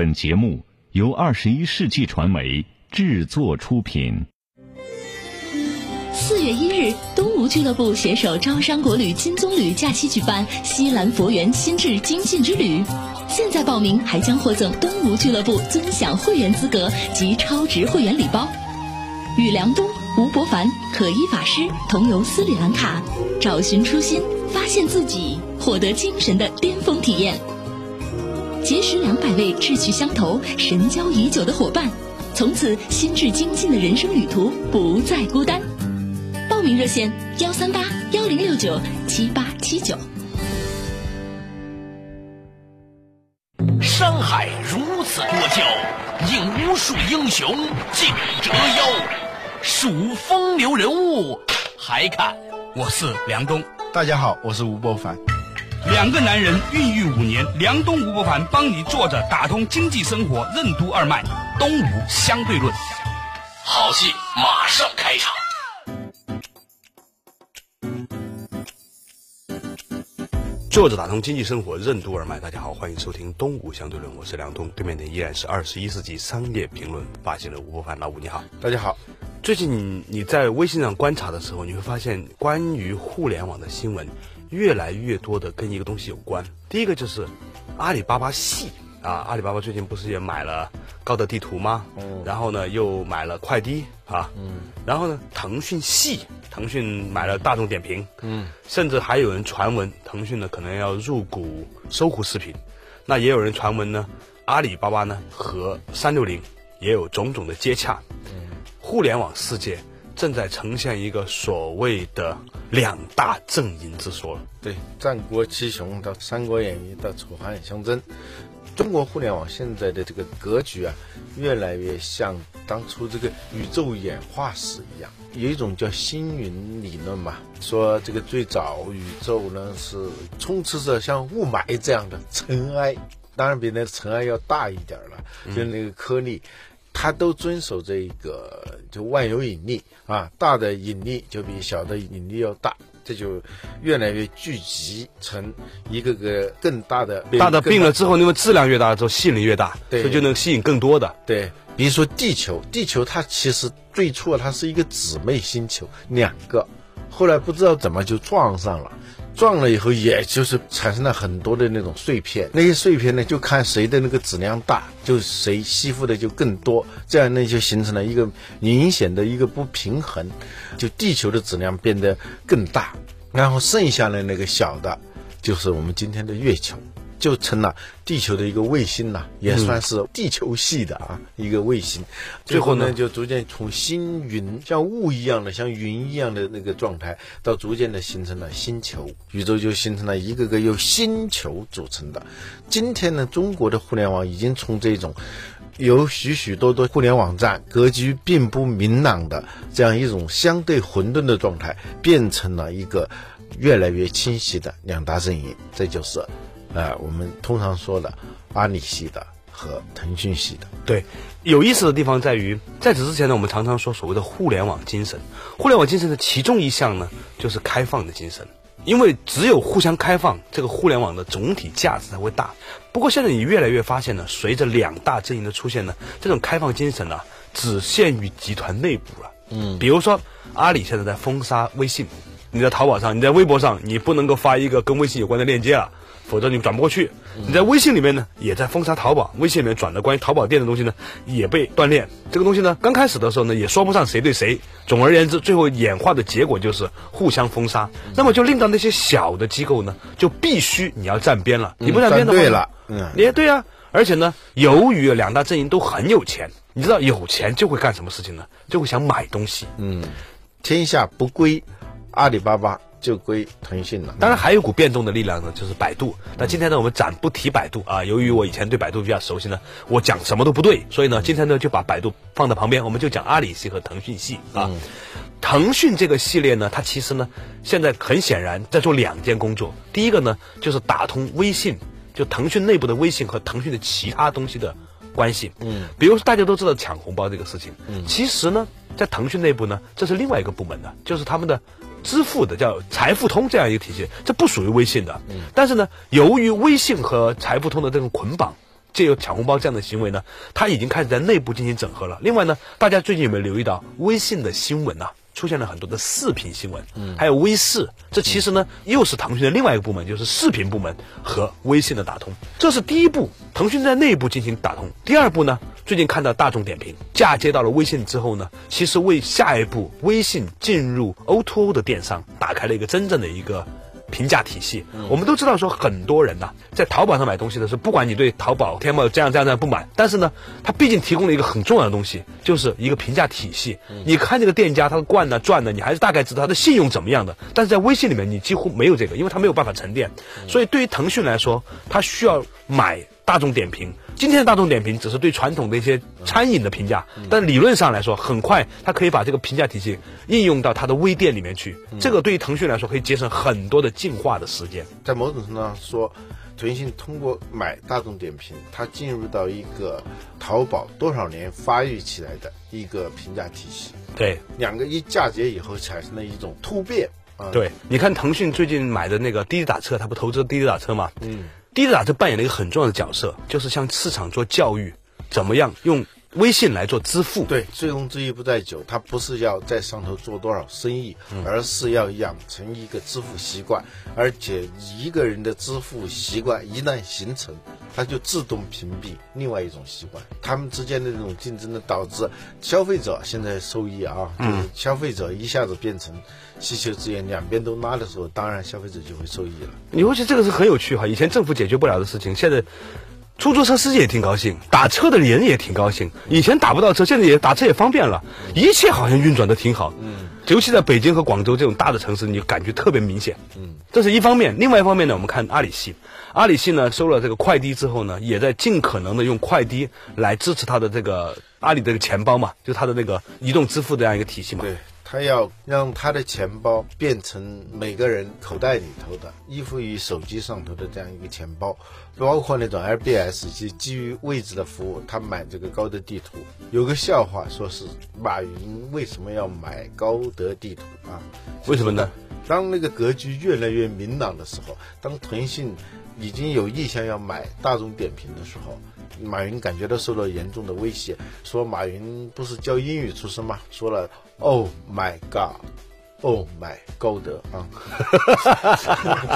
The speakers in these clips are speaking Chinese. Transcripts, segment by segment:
本节目由二十一世纪传媒制作出品。四月一日，东吴俱乐部携手招商国旅、金棕榈假期举办西兰佛缘心智精进之旅。现在报名还将获赠东吴俱乐部尊享会员资格及超值会员礼包。与梁冬、吴伯凡、可依法师同游斯里兰卡，找寻初心，发现自己，获得精神的巅峰体验。结识两百位志趣相投、神交已久的伙伴，从此心智精进的人生旅途不再孤单。报名热线：幺三八幺零六九七八七九。山海如此多娇，引无数英雄竞折腰。数风流人物，还看我是梁冬。大家好，我是吴伯凡。两个男人孕育五年，梁东、吴伯凡帮你坐着打通经济生活任督二脉，东吴相对论。好戏马上开场。坐着打通经济生活任督二脉，大家好，欢迎收听东吴相对论，我是梁东，对面的依然是二十一世纪商业评论发现的吴伯凡老吴，你好，大家好。最近你在微信上观察的时候，你会发现关于互联网的新闻越来越多的跟一个东西有关。第一个就是阿里巴巴系啊，阿里巴巴最近不是也买了高德地图吗？嗯。然后呢，又买了快滴啊。嗯。然后呢，腾讯系。腾讯买了大众点评，嗯，甚至还有人传闻腾讯呢可能要入股搜狐视频，那也有人传闻呢，阿里巴巴呢和三六零也有种种的接洽，嗯，互联网世界正在呈现一个所谓的两大阵营之说。对，战国七雄到三国演义到楚汉相争，中国互联网现在的这个格局啊，越来越像当初这个宇宙演化史一样。有一种叫星云理论嘛，说这个最早宇宙呢是充斥着像雾霾这样的尘埃，当然比那尘埃要大一点了，就那个颗粒，它都遵守这个就万有引力啊，大的引力就比小的引力要大，这就越来越聚集成一个个更大的大的病了之后，那么质量越大之后吸引力越大，所以就能吸引更多的。对。比如说地球，地球它其实最初它是一个姊妹星球，两个，后来不知道怎么就撞上了，撞了以后也就是产生了很多的那种碎片，那些碎片呢就看谁的那个质量大，就谁吸附的就更多，这样呢就形成了一个明显的一个不平衡，就地球的质量变得更大，然后剩下的那个小的，就是我们今天的月球。就成了地球的一个卫星了，也算是地球系的啊一个卫星。最后呢，就逐渐从星云像雾一样的、像云一样的那个状态，到逐渐的形成了星球，宇宙就形成了一个个由星球组成的。今天呢，中国的互联网已经从这种有许许多多互联网站、格局并不明朗的这样一种相对混沌的状态，变成了一个越来越清晰的两大阵营。这就是。呃，我们通常说的阿里系的和腾讯系的，对，有意思的地方在于，在此之前呢，我们常常说所谓的互联网精神，互联网精神的其中一项呢，就是开放的精神，因为只有互相开放，这个互联网的总体价值才会大。不过现在你越来越发现呢，随着两大阵营的出现呢，这种开放精神呢，只限于集团内部了。嗯，比如说阿里现在在封杀微信，你在淘宝上，你在微博上，你不能够发一个跟微信有关的链接了。否则你转不过去。你在微信里面呢，也在封杀淘宝。微信里面转的关于淘宝店的东西呢，也被断链。这个东西呢，刚开始的时候呢，也说不上谁对谁。总而言之，最后演化的结果就是互相封杀。那么就令到那些小的机构呢，就必须你要站边了。你不站边的话，对了，嗯，也对啊。而且呢，由于两大阵营都很有钱，你知道有钱就会干什么事情呢？就会想买东西。嗯，天下不归阿里巴巴。就归腾讯了。当然还有股变动的力量呢，就是百度。那今天呢，我们暂不提百度啊。由于我以前对百度比较熟悉呢，我讲什么都不对，所以呢，今天呢就把百度放在旁边，我们就讲阿里系和腾讯系啊。腾讯这个系列呢，它其实呢，现在很显然在做两件工作。第一个呢，就是打通微信，就腾讯内部的微信和腾讯的其他东西的关系。嗯，比如说大家都知道抢红包这个事情，嗯，其实呢，在腾讯内部呢，这是另外一个部门的，就是他们的。支付的叫财付通这样一个体系，这不属于微信的。嗯，但是呢，由于微信和财付通的这种捆绑，借由抢红包这样的行为呢，它已经开始在内部进行整合了。另外呢，大家最近有没有留意到微信的新闻呢、出现了很多的视频新闻，嗯，还有微视，这其实呢又是腾讯的另外一个部门，就是视频部门和微信的打通。这是第一步，腾讯在内部进行打通。第二步呢，最近看到大众点评嫁接到了微信之后呢，其实为下一步微信进入 O2O 的电商打开了一个真正的一个。评价体系，我们都知道说很多人呐、在淘宝上买东西的时候，不管你对淘宝、天猫这样这样这样不满，但是呢，它毕竟提供了一个很重要的东西，就是一个评价体系。你看这个店家他的惯呢赚呢，你还是大概知道他的信用怎么样的。但是在微信里面，你几乎没有这个，因为它没有办法沉淀。所以对于腾讯来说，它需要买大众点评。今天的大众点评只是对传统的一些餐饮的评价，但理论上来说，很快它可以把这个评价体系应用到它的微店里面去。这个对于腾讯来说，可以节省很多的进化的时间。在某种程度上说，腾讯通过买大众点评，它进入到一个淘宝多少年发育起来的一个评价体系，对两个一嫁接以后产生了一种突变啊。对，你看腾讯最近买的那个滴滴打车，它不投资滴滴打车吗？嗯，滴滴打车扮演了一个很重要的角色，就是向市场做教育，怎么样用微信来做支付。对，醉翁之意不在酒，它不是要在上头做多少生意，而是要养成一个支付习惯，而且一个人的支付习惯一旦形成，它就自动屏蔽另外一种习惯。他们之间的这种竞争呢，导致消费者现在受益啊，就是消费者一下子变成需求资源两边都拉的时候，当然消费者就会受益了。你会觉得这个是很有趣哈，以前政府解决不了的事情，现在出租车司机也挺高兴，打车的人也挺高兴。以前打不到车，现在也打车也方便了，一切好像运转的挺好。嗯，尤其在北京和广州这种大的城市，你感觉特别明显。嗯，这是一方面，另外一方面呢，我们看阿里系，阿里系呢收了这个快递之后呢，也在尽可能的用快递来支持它的这个阿里这个钱包嘛，就它的那个移动支付这样一个体系嘛。对他要让他的钱包变成每个人口袋里头的，依附于手机上头的这样一个钱包，包括那种 LBS 即基于位置的服务。他买这个高德地图，有个笑话，说是马云为什么要买高德地图啊？为什么呢？当那个格局越来越明朗的时候，当腾讯已经有意向要买大众点评的时候，马云感觉到受到严重的威胁，说马云不是教英语出身吗？说了 “Oh my God”，“Oh my 高德”啊，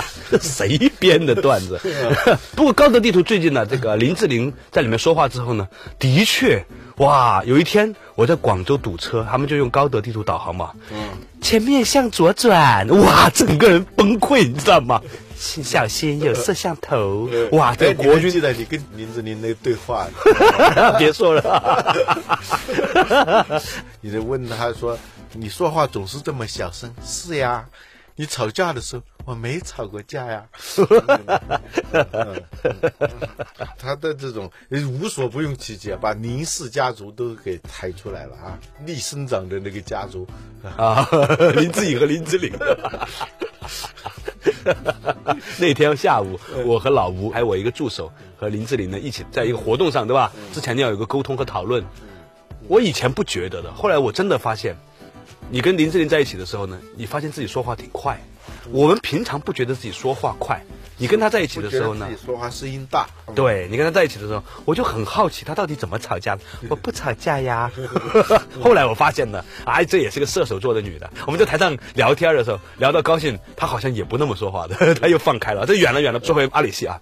谁编的段子？不过高德地图最近呢，这个林志玲在里面说话之后呢，的确，哇，有一天我在广州堵车，他们就用高德地图导航嘛，嗯，前面向左转，哇，整个人崩溃，你知道吗？请小心有摄像头，哇，这国军记得你跟林志玲那个对话？别说了，你就问他说：“你说话总是这么小声？”是呀，你吵架的时候我没吵过架呀。他的这种无所不用其极，把林氏家族都给抬出来了啊！逆生长的那个家族，啊，林志颖和林志玲。那天下午，我和老吴还有我一个助手和林志玲呢一起在一个活动上，对吧？之前要有一个沟通和讨论。我以前不觉得的，后来我真的发现，你跟林志玲在一起的时候呢，你发现自己说话挺快。我们平常不觉得自己说话快，你跟他在一起的时候呢自，己说话声音大。对你跟他在一起的时候，我就很好奇他到底怎么吵架的。我不吵架呀。后来我发现呢，哎，这也是个射手座的女的。我们在台上聊天的时候，聊到高兴，她好像也不那么说话的，她又放开了。这远了远了，说回阿里系啊。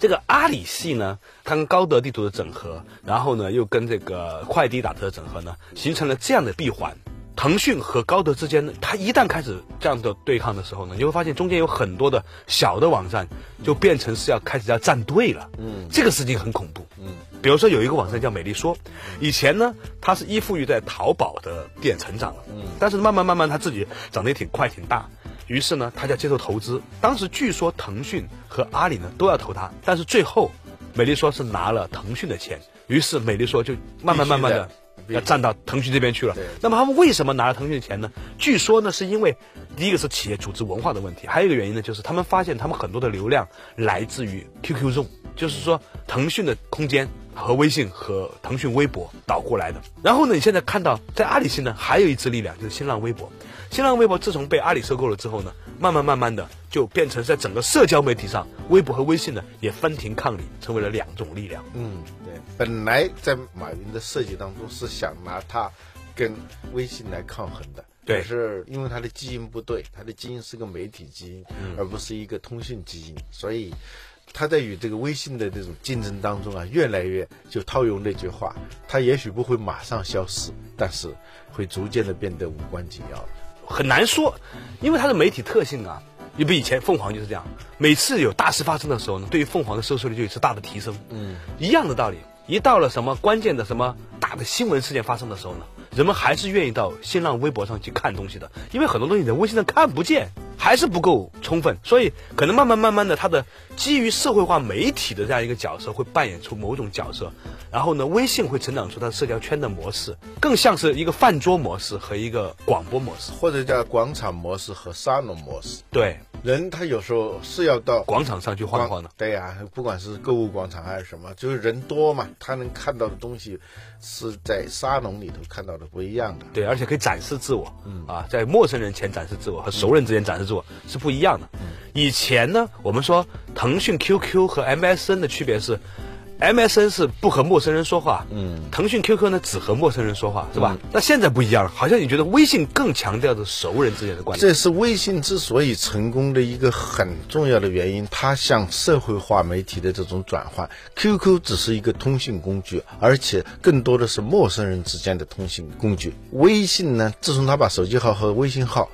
这个阿里系呢，它跟高德地图的整合，然后呢又跟这个快滴打车的整合呢，形成了这样的闭环。腾讯和高德之间呢，它一旦开始这样的对抗的时候呢，你会发现中间有很多的小的网站就变成是要开始要站队了。嗯，这个事情很恐怖。嗯，比如说有一个网站叫美丽说，以前呢它是依附于在淘宝的店成长。了，嗯，但是慢慢慢慢它自己长得也挺快挺大，于是呢它就要接受投资。当时据说腾讯和阿里呢都要投它，但是最后美丽说是拿了腾讯的钱，于是美丽说就慢慢慢慢的要站到腾讯这边去了。那么他们为什么拿了腾讯的钱呢？据说呢，是因为第一个是企业组织文化的问题，还有一个原因呢，就是他们发现他们很多的流量来自于 QQ 中，就是说腾讯的空间和微信和腾讯微博倒过来的。然后呢，你现在看到在阿里系呢，还有一支力量就是新浪微博。新浪微博自从被阿里收购了之后呢，慢慢慢慢的就变成在整个社交媒体上，微博和微信呢也分庭抗礼，成为了两种力量。嗯，对，本来在马云的设计当中是想拿它跟微信来抗衡的。对可是因为它的基因不对，它的基因是个媒体基因，而不是一个通讯基因，所以他在与这个微信的这种竞争当中啊，越来越就套用那句话，它也许不会马上消失，但是会逐渐的变得无关紧要了。很难说，因为它的媒体特性啊，你比以前凤凰就是这样，每次有大事发生的时候呢，对于凤凰的收视率就有一次大的提升。嗯，一样的道理，一到了什么关键的什么大的新闻事件发生的时候呢，人们还是愿意到新浪微博上去看东西的，因为很多东西你在微信上看不见。还是不够充分，所以可能慢慢慢慢的，他的基于社会化媒体的这样一个角色会扮演出某种角色，然后呢，微信会成长出它社交圈的模式，更像是一个饭桌模式和一个广播模式。或者叫广场模式和沙龙模式。对，人他有时候是要到广场上去晃晃的。对呀、不管是购物广场还是什么，就是人多嘛，他能看到的东西是在沙龙里头看到的不一样的。对，而且可以展示自我，啊，在陌生人前展示自我和熟人之间展示是不一样的。以前呢，我们说腾讯 QQ 和 MSN 的区别是，MSN 是不和陌生人说话，嗯，腾讯 QQ 呢只和陌生人说话，是吧？那现在不一样了，好像你觉得微信更强调的熟人之间的关系。这是微信之所以成功的一个很重要的原因，它向社会化媒体的这种转换。QQ 只是一个通信工具，而且更多的是陌生人之间的通信工具。微信呢，自从它把手机号和微信号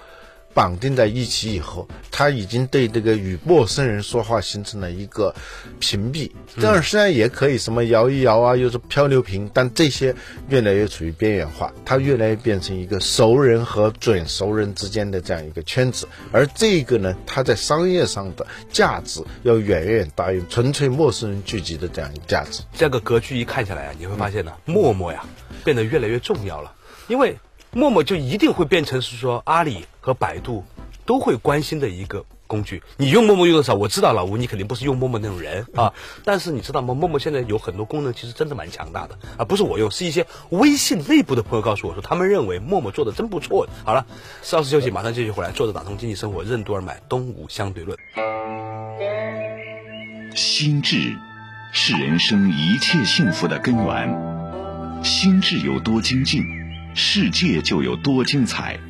绑定在一起以后，他已经对这个与陌生人说话形成了一个屏蔽。这样虽然也可以什么摇一摇啊，又是漂流瓶，但这些越来越处于边缘化，它越来越变成一个熟人和准熟人之间的这样一个圈子。而这个呢，它在商业上的价值要远远大于纯粹陌生人聚集的这样一个价值。这个格局一看下来啊，你会发现呢，陌陌呀变得越来越重要了，因为陌陌就一定会变成是说阿里和百度都会关心的一个工具。你用陌陌用的少，我知道老吴你肯定不是用陌陌那种人啊，但是你知道吗？陌陌现在有很多功能其实真的蛮强大的啊，不是我用，是一些微信内部的朋友告诉我说，他们认为陌陌做的真不错。好了，稍事休息，马上继续回来，坐着打通经济生活，任督二脉，东吴相对论。心智是人生一切幸福的根源，心智有多精进，世界就有多精彩。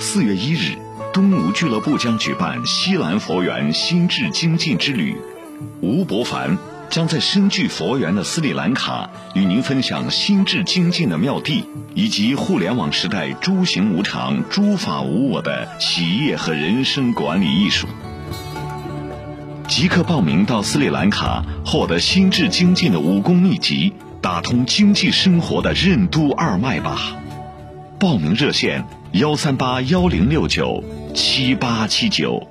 四月一日，东吴俱乐部将举办西兰佛缘心智精进之旅，吴伯凡将在深具佛缘的斯里兰卡与您分享心智精进的妙地，以及互联网时代诸行无常、诸法无我的企业和人生管理艺术。即刻报名到斯里兰卡，获得心智精进的武功秘籍，打通经济生活的任督二脉吧。报名热线：幺三八幺零六九七八七九。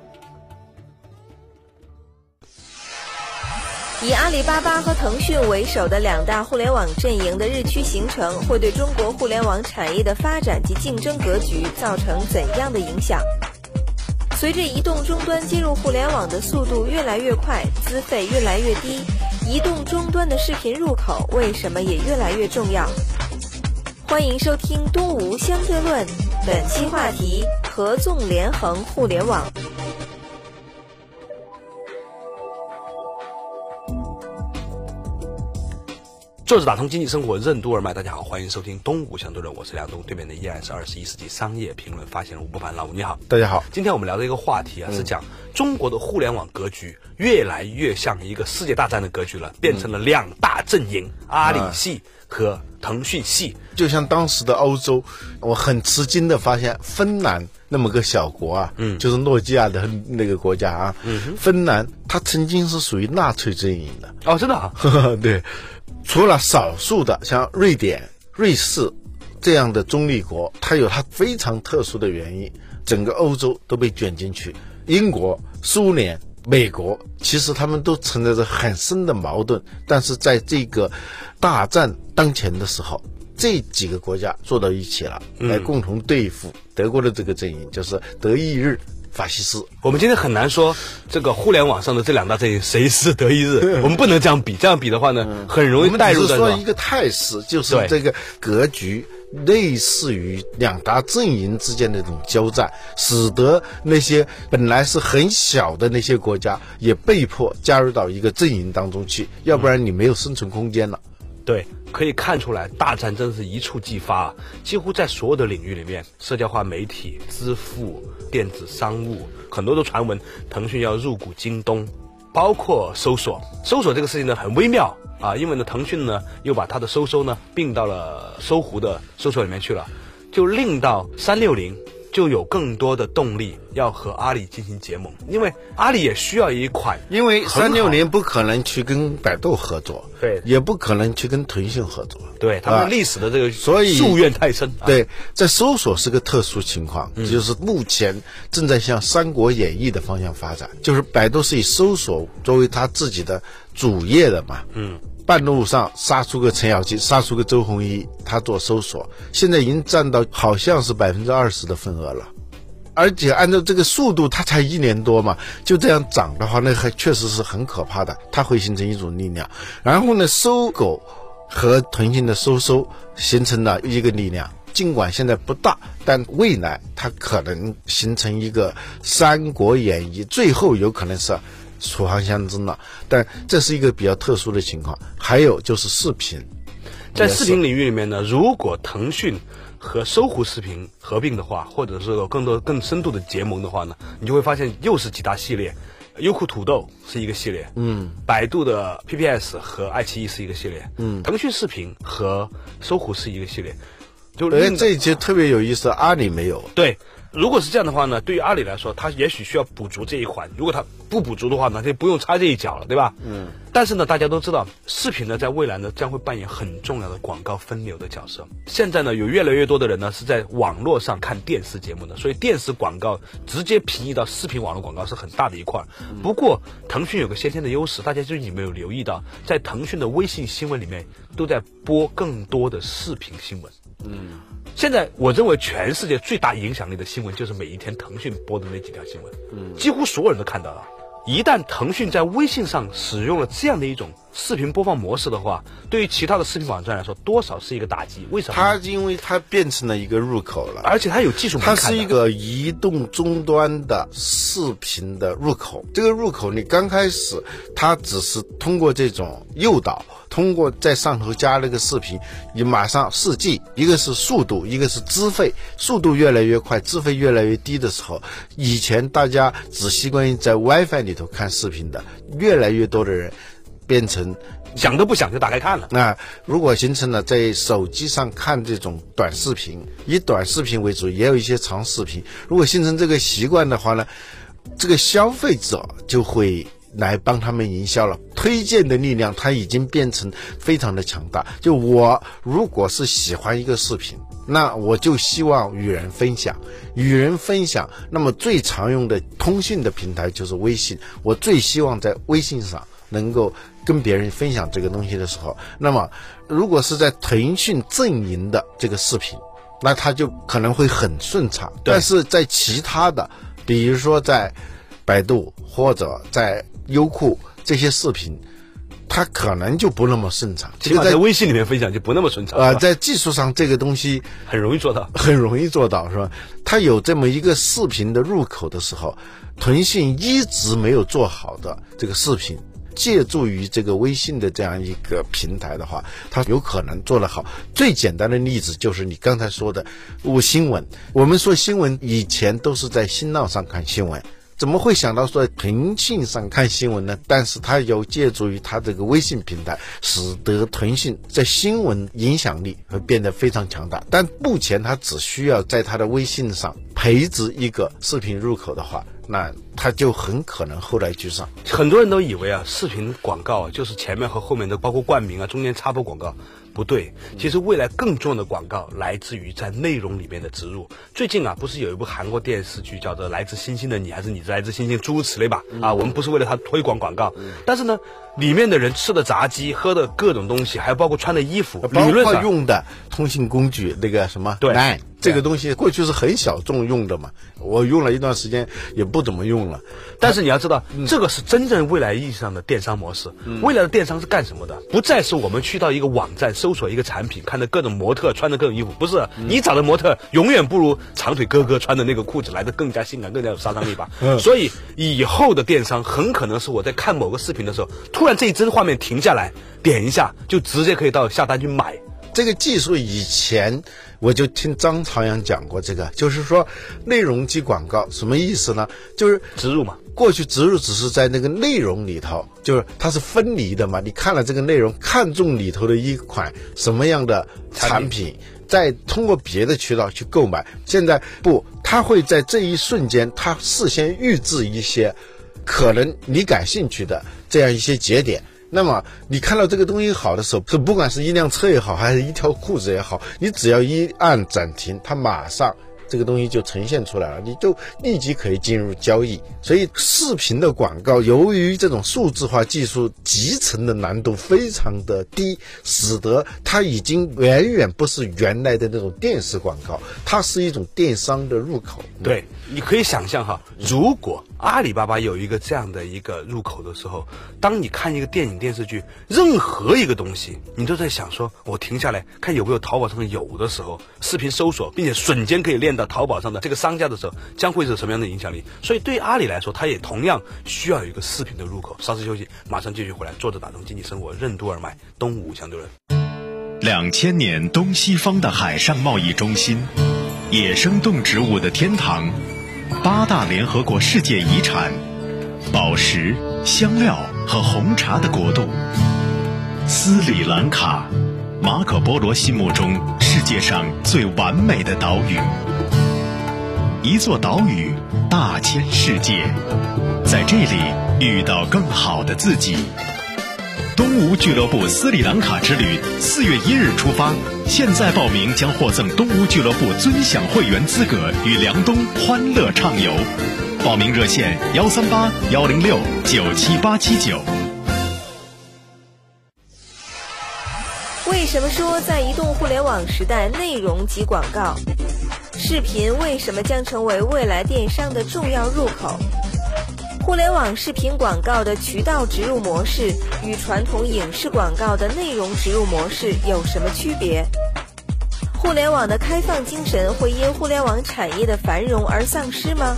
以阿里巴巴和腾讯为首的两大互联网阵营的日趋形成，会对中国互联网产业的发展及竞争格局造成怎样的影响？随着移动终端接入互联网的速度越来越快，资费越来越低，移动终端的视频入口为什么也越来越重要？欢迎收听《东吴相对论》，本期话题：合纵连横互联网。坐着打通经济生活任督二脉，大家好，欢迎收听东吴相对论，我是梁东，对面的依然是二十一世纪商业评论发现人吴不凡，老吴你好。大家好，今天我们聊的一个话题啊，是讲中国的互联网格局越来越像一个世界大战的格局了，变成了两大阵营，阿里系和腾讯系。就像当时的欧洲，我很吃惊的发现，芬兰那么个小国啊，嗯，就是诺基亚的那个国家啊，嗯，芬兰它曾经是属于纳粹阵营的，哦，真的啊，对，除了少数的像瑞典、瑞士这样的中立国，它有它非常特殊的原因，整个欧洲都被卷进去。英国、苏联、美国，其实他们都存在着很深的矛盾，但是在这个大战当前的时候，这几个国家坐到一起了，来共同对付德国的这个阵营，就是德意日法西斯。我们今天很难说这个互联网上的这两大阵营谁是德意日，我们不能这样比，这样比的话呢，很容易带入的。我们只是说一个态势，就是这个格局。类似于两大阵营之间的这种交战，使得那些本来是很小的那些国家也被迫加入到一个阵营当中去，要不然你没有生存空间了。对，可以看出来，大战真的是一触即发，几乎在所有的领域里面，社交化媒体、支付、电子商务，很多的传闻，腾讯要入股京东，包括搜索。搜索这个事情呢，很微妙啊，因为呢，腾讯呢又把它的搜搜呢并到了搜狐的搜索里面去了，就令到三六零。就有更多的动力要和阿里进行结盟，因为阿里也需要一款，因为三六零不可能去跟百度合作，对，也不可能去跟腾讯合作，对他们历史的这个所以夙愿太深。对，在搜索是个特殊情况，就是目前正在向《三国演义》的方向发展，就是百度是以搜索作为它自己的主业的嘛，嗯。半路上杀出个程咬金，杀出个周鸿祎，他做搜索，现在已经占到好像是百分之二十的份额了，而且按照这个速度，它才一年多嘛，就这样涨的话，那还确实是很可怕的，它会形成一种力量。然后呢，搜狗和腾讯的搜搜形成了一个力量，尽管现在不大，但未来它可能形成一个《三国演义》，最后有可能是。楚汉相争了，但这是一个比较特殊的情况。还有就是视频，在视频领域里面呢，如果腾讯和搜狐视频合并的话，或者是有更多更深度的结盟的话呢，你就会发现又是几大系列。优酷土豆是一个系列，嗯，百度的 PPS 和爱奇艺是一个系列，嗯，腾讯视频和搜狐是一个系列。就哎，这一节特别有意思，阿里没有。对。如果是这样的话呢，对于阿里来说，它也许需要补足这一环。如果它不补足的话呢，就不用插这一脚了，对吧？嗯。但是呢，大家都知道，视频呢，在未来呢，将会扮演很重要的广告分流的角色。现在呢，有越来越多的人呢，是在网络上看电视节目的，所以电视广告直接平移到视频网络广告是很大的一块。不过，腾讯有个先天的优势，大家就是你没有留意到，在腾讯的微信新闻里面，都在播更多的视频新闻。嗯。现在我认为全世界最大影响力的新闻就是每一天腾讯播的那几条新闻，嗯，几乎所有人都看到了。一旦腾讯在微信上使用了这样的一种视频播放模式的话，对于其他的视频网站来说，多少是一个打击。为什么？它因为它变成了一个入口了，而且它有技术门槛。它是一个移动终端的视频的入口。这个入口你刚开始，它只是通过这种诱导。通过在上头加了个视频，你马上四 G，一个是速度，一个是资费，速度越来越快，资费越来越低的时候，以前大家只习惯于在 WiFi 里头看视频的，越来越多的人变成想都不想就打开看了。那如果形成了在手机上看这种短视频，以短视频为主，也有一些长视频，如果形成这个习惯的话呢，这个消费者就会。来帮他们营销了，推荐的力量它已经变成非常的强大。就我如果是喜欢一个视频，那我就希望与人分享，与人分享。那么最常用的通讯的平台就是微信，我最希望在微信上能够跟别人分享这个东西的时候，那么如果是在腾讯阵营的这个视频，那它就可能会很顺畅。但是在其他的，比如说在百度或者在优酷这些视频，它可能就不那么顺畅。其实，在微信里面分享就不那么顺畅啊。在技术上，这个东西很容易做到，很容易做到，是吧？它有这么一个视频的入口的时候，腾讯一直没有做好的这个视频，借助于这个微信的这样一个平台的话，它有可能做得好。最简单的例子就是你刚才说的，我新闻。我们说新闻以前都是在新浪上看新闻。怎么会想到说腾讯上看新闻呢？但是它有借助于它这个微信平台，使得腾讯在新闻影响力会变得非常强大。但目前它只需要在它的微信上培植一个视频入口的话，那他就很可能后来居上。很多人都以为啊，视频广告就是前面和后面的，包括冠名啊，中间插播广告。不对，其实未来更重要的广告来自于在内容里面的植入。最近啊，不是有一部韩国电视剧叫做《来自星星的你》，还是你来自星星，诸如此类吧？啊，我们不是为了它推广广告，但是呢，里面的人吃的炸鸡、喝的各种东西，还有包括穿的衣服，理论上用的通信工具那个什么对这个东西过去是很小众用的嘛，我用了一段时间也不怎么用了。但是你要知道，这个是真正未来意义上的电商模式。未来的电商是干什么的？不再是我们去到一个网站搜索一个产品，看到各种模特穿的各种衣服，不是你找的模特永远不如长腿哥哥穿的那个裤子来的更加性感、更加有杀伤力吧？所以以后的电商很可能是我在看某个视频的时候，突然这一帧画面停下来，点一下就直接可以到下单去买。这个技术以前我就听张朝阳讲过，这个就是说内容及广告什么意思呢？就是植入嘛。过去植入只是在那个内容里头，就是它是分离的嘛。你看了这个内容，看中里头的一款什么样的产品，再通过别的渠道去购买。现在不，它会在这一瞬间，它事先预制一些可能你感兴趣的这样一些节点。那么你看到这个东西好的时候，是不管是一辆车也好，还是一条裤子也好，你只要一按暂停，它马上这个东西就呈现出来了，你就立即可以进入交易。所以视频的广告，由于这种数字化技术集成的难度非常的低，使得它已经远远不是原来的那种电视广告，它是一种电商的入口。对，你可以想象哈，如果阿里巴巴有一个这样的一个入口的时候，当你看一个电影电视剧，任何一个东西，你都在想说，我停下来看有没有淘宝上有的时候，视频搜索，并且瞬间可以链到淘宝上的这个商家的时候，将会是什么样的影响力？所以对阿里来说，它也同样需要有一个视频的入口。稍事休息，马上继续回来，坐着打通经济生活，任督二脉，东吴相对论。两千年东西方的海上贸易中心，野生动植物的天堂。八大联合国世界遗产，宝石、香料和红茶的国度——斯里兰卡，马可波罗心目中世界上最完美的岛屿。一座岛屿，大千世界，在这里遇到更好的自己。东吴俱乐部斯里兰卡之旅，四月一日出发，现在报名将获赠东吴俱乐部尊享会员资格，与梁冬欢乐畅游。报名热线：幺三八幺零六九七八七九。为什么说在移动互联网时代，内容及广告、视频为什么将成为未来电商的重要入口？互联网视频广告的渠道植入模式与传统影视广告的内容植入模式有什么区别？互联网的开放精神会因互联网产业的繁荣而丧失吗？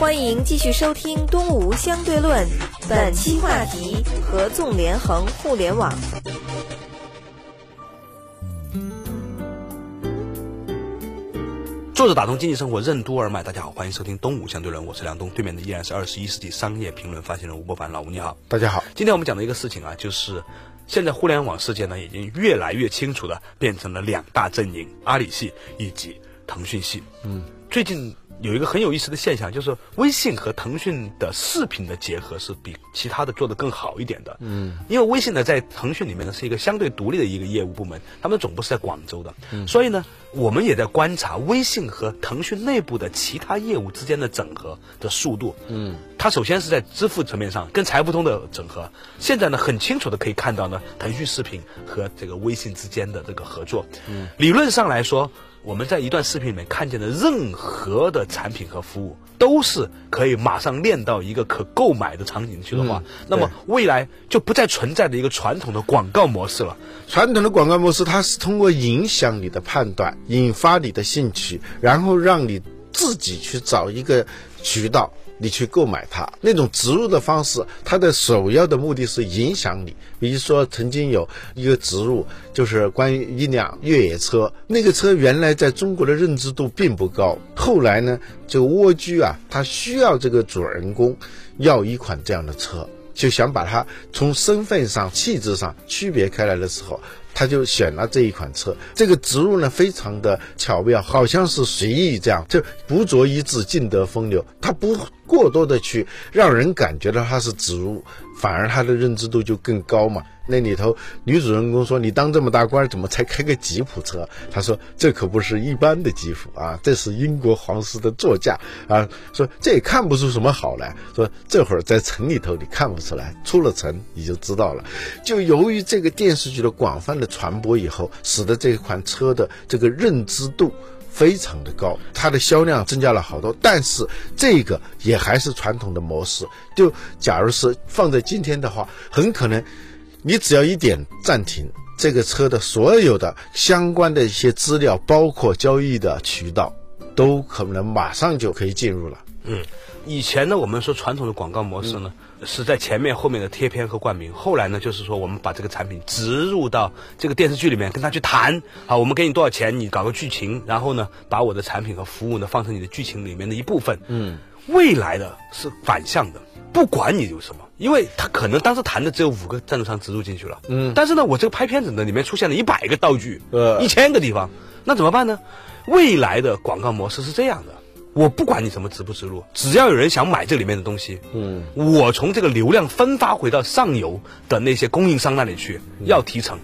欢迎继续收听《东吴相对论》，本期话题：合纵连横互联网。坐着打通经济生活任督二脉，大家好，欢迎收听东吴相对论，我是梁东，对面的依然是二十一世纪商业评论发行人吴伯凡，老吴你好，大家好。今天我们讲的一个事情啊，就是现在互联网世界呢，已经越来越清楚的变成了两大阵营，阿里系以及腾讯系。嗯，最近。有一个很有意思的现象，就是微信和腾讯的视频的结合是比其他的做的更好一点的。嗯，因为微信呢在腾讯里面呢是一个相对独立的一个业务部门，他们总部是在广州的。嗯，所以呢，我们也在观察微信和腾讯内部的其他业务之间的整合的速度。嗯，它首先是在支付层面上跟财付通的整合，现在呢很清楚的可以看到呢，腾讯视频和这个微信之间的这个合作。嗯，理论上来说。我们在一段视频里面看见的任何的产品和服务，都是可以马上链到一个可购买的场景去的话，那么未来就不再存在的一个传统的广告模式了。传统的广告模式，它是通过影响你的判断，引发你的兴趣，然后让你自己去找一个渠道。你去购买它那种植入的方式，它的首要的目的是影响你。比如说，曾经有一个植入，就是关于一辆越野车，那个车原来在中国的认知度并不高。后来呢，这个蜗居啊，他需要这个主人公要一款这样的车，就想把它从身份上、气质上区别开来的时候。他就选了这一款车，这个植入呢非常的巧妙，好像是随意这样，就不着一字，尽得风流。他不过多的去让人感觉到它是植物，反而他的认知度就更高嘛。那里头女主人公说：“你当这么大官，怎么才开个吉普车？”他说：“这可不是一般的吉普啊，这是英国皇室的座驾啊。”说这也看不出什么好来。说这会儿在城里头你看不出来，出了城你就知道了。就由于这个电视剧的广泛的传播以后，使得这款车的这个认知度。非常的高，它的销量增加了好多。但是这个也还是传统的模式。就假如是放在今天的话，很可能你只要一点暂停，这个车的所有的相关的一些资料，包括交易的渠道，都可能马上就可以进入了。嗯，以前呢，我们说传统的广告模式呢，是在前面后面的贴片和冠名。后来呢，就是说我们把这个产品植入到这个电视剧里面，跟他去谈，啊，我们给你多少钱，你搞个剧情，然后呢，把我的产品和服务呢放成你的剧情里面的一部分。嗯，未来的是反向的，不管你有什么，因为他可能当时谈的只有五个赞助商植入进去了。嗯，但是呢，我这个拍片子呢，里面出现了一百个道具，呃，一千个地方，那怎么办呢？未来的广告模式是这样的。我不管你什么直不直入，只要有人想买这里面的东西，嗯，我从这个流量分发回到上游的那些供应商那里去，要提成。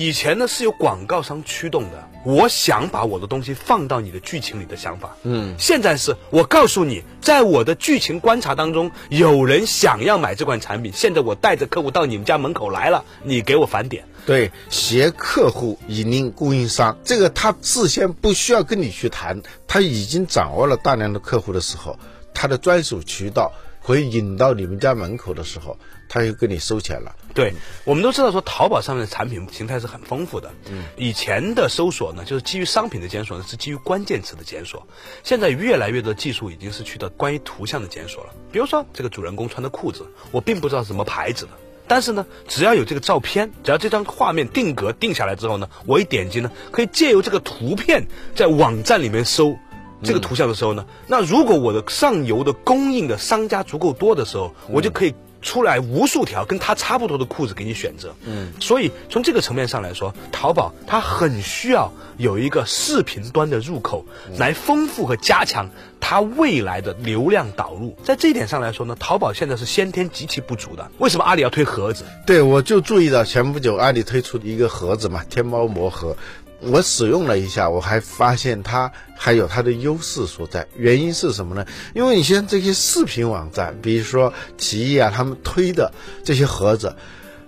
以前呢是由广告商驱动的，我想把我的东西放到你的剧情里的想法，嗯，现在是我告诉你，在我的剧情观察当中，有人想要买这款产品，现在我带着客户到你们家门口来了，你给我返点。对，携客户引领供应商，这个他事先不需要跟你去谈，他已经掌握了大量的客户的时候，他的专属渠道可以引到你们家门口的时候，他又跟你收钱了。对，我们都知道说淘宝上面的产品形态是很丰富的。嗯，以前的搜索呢，就是基于商品的检索呢，是基于关键词的检索。现在越来越多技术已经是去到关于图像的检索了。比如说这个主人公穿的裤子，我并不知道是什么牌子的。但是呢，只要有这个照片，只要这张画面定格定下来之后呢，我一点击呢，可以借由这个图片在网站里面搜这个图像的时候呢，那如果我的上游的供应的商家足够多的时候，我就可以。出来无数条跟他差不多的裤子给你选择，嗯，所以从这个层面上来说，淘宝它很需要有一个视频端的入口，来丰富和加强它未来的流量导入。在这一点上来说呢，淘宝现在是先天极其不足的。为什么阿里要推盒子？对，我就注意到前不久阿里推出一个盒子嘛，天猫魔盒。我使用了一下，我还发现它还有它的优势所在。原因是什么呢？因为你像这些视频网站，比如说奇艺啊，他们推的这些盒子，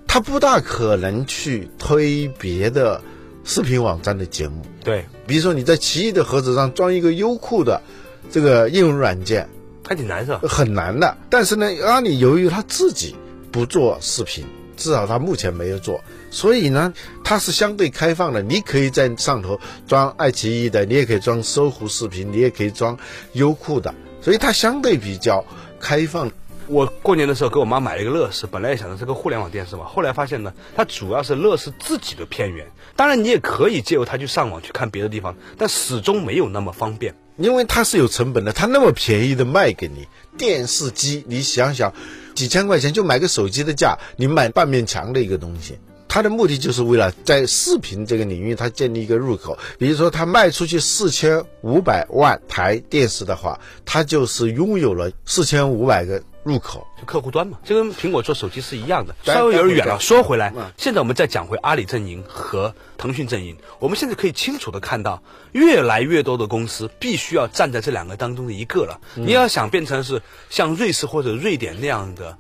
它不大可能去推别的视频网站的节目。对，比如说你在奇艺的盒子上装一个优酷的这个应用软件，还挺难是吧？很难的。但是呢，阿里由于他自己不做视频。至少他目前没有做，所以呢，它是相对开放的。你可以在上头装爱奇艺的，你也可以装搜狐视频，你也可以装优酷的，所以它相对比较开放。我过年的时候给我妈买了一个乐视，本来也想着是个互联网电视嘛，后来发现呢，它主要是乐视自己的片源。当然，你也可以借由它去上网去看别的地方，但始终没有那么方便，因为它是有成本的。它那么便宜的卖给你电视机，你想想。几千块钱就买个手机的价，你买半面墙的一个东西，它的目的就是为了在视频这个领域，它建立一个入口。比如说，它卖出去四千五百万台电视的话，它就是拥有了四千五百个。入口就客户端嘛，就跟苹果做手机是一样的，稍微有点远了。说回来，现在我们再讲回阿里阵营和腾讯阵营，我们现在可以清楚的看到，越来越多的公司必须要站在这两个当中的一个了。你要想变成是像瑞士或者瑞典那样的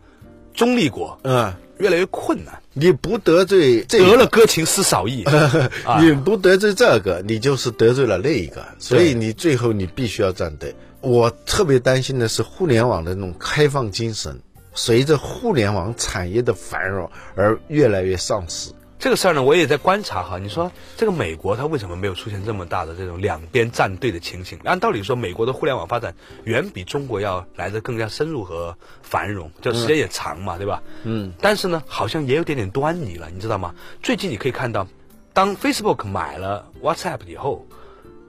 中立国，嗯，越来越困难。你不得罪这得了歌情失少意，你不得罪这个，你就是得罪了那一个，所以你最后你必须要站队。我特别担心的是互联网的那种开放精神，随着互联网产业的繁荣而越来越丧失。这个事儿呢，我也在观察哈。你说这个美国它为什么没有出现这么大的这种两边站队的情形？按道理说，美国的互联网发展远比中国要来的更加深入和繁荣，就时间也长嘛，对吧？嗯。但是呢，好像也有点点端倪了，你知道吗？最近你可以看到，当 Facebook 买了 WhatsApp 以后，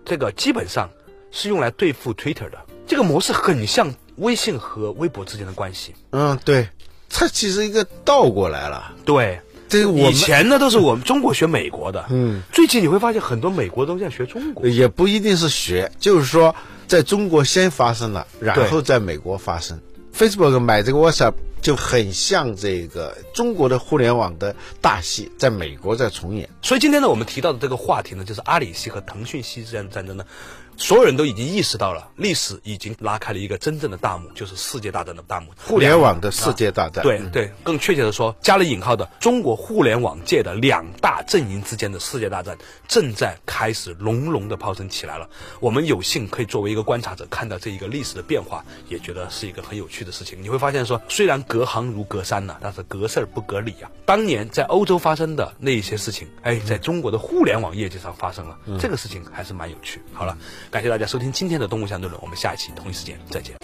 这个基本上。是用来对付 Twitter 的，这个模式很像微信和微博之间的关系。嗯，对，它其实一个倒过来了。对，这个以前呢都是我们中国学美国的，嗯，最近你会发现很多美国都在学中国，也不一定是学，就是说在中国先发生了，然后在美国发生。Facebook 买这个 WhatsApp 就很像这个中国的互联网的大戏，在美国在重演。所以今天呢，我们提到的这个话题呢，就是阿里系和腾讯系之间的战争呢。所有人都已经意识到了，历史已经拉开了一个真正的大幕，就是世界大战的大幕，互联网的世界大战。对对，更确切的说，加了引号的中国互联网界的两大大阵营之间的世界大战正在开始隆隆的炮声起来了。我们有幸可以作为一个观察者看到这一个历史的变化，也觉得是一个很有趣的事情。你会发现说，虽然隔行如隔山呐，但是隔事儿不隔理啊。当年在欧洲发生的那一些事情，哎，在中国的互联网业界上发生了，这个事情还是蛮有趣。好了，感谢大家收听今天的《动物相对论》，我们下一期同一时间再见。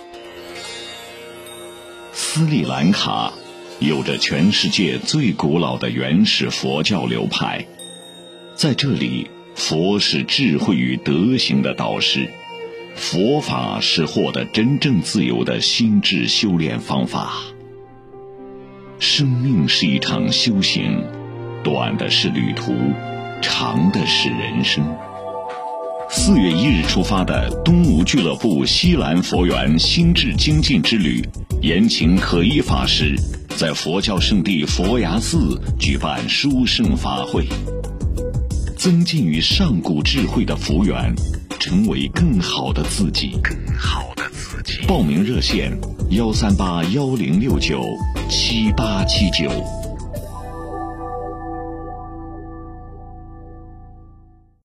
斯里兰卡有着全世界最古老的原始佛教流派，在这里，佛是智慧与德行的导师，佛法是获得真正自由的心智修炼方法。生命是一场修行，短的是旅途，长的是人生。四月一日出发的东吴俱乐部西兰佛缘心智精进之旅，延请可依法师在佛教圣地佛牙寺举办殊胜法会，增进与上古智慧的福缘，成为更好的自己。更好的自己。报名热线：幺三八幺零六九七八七九。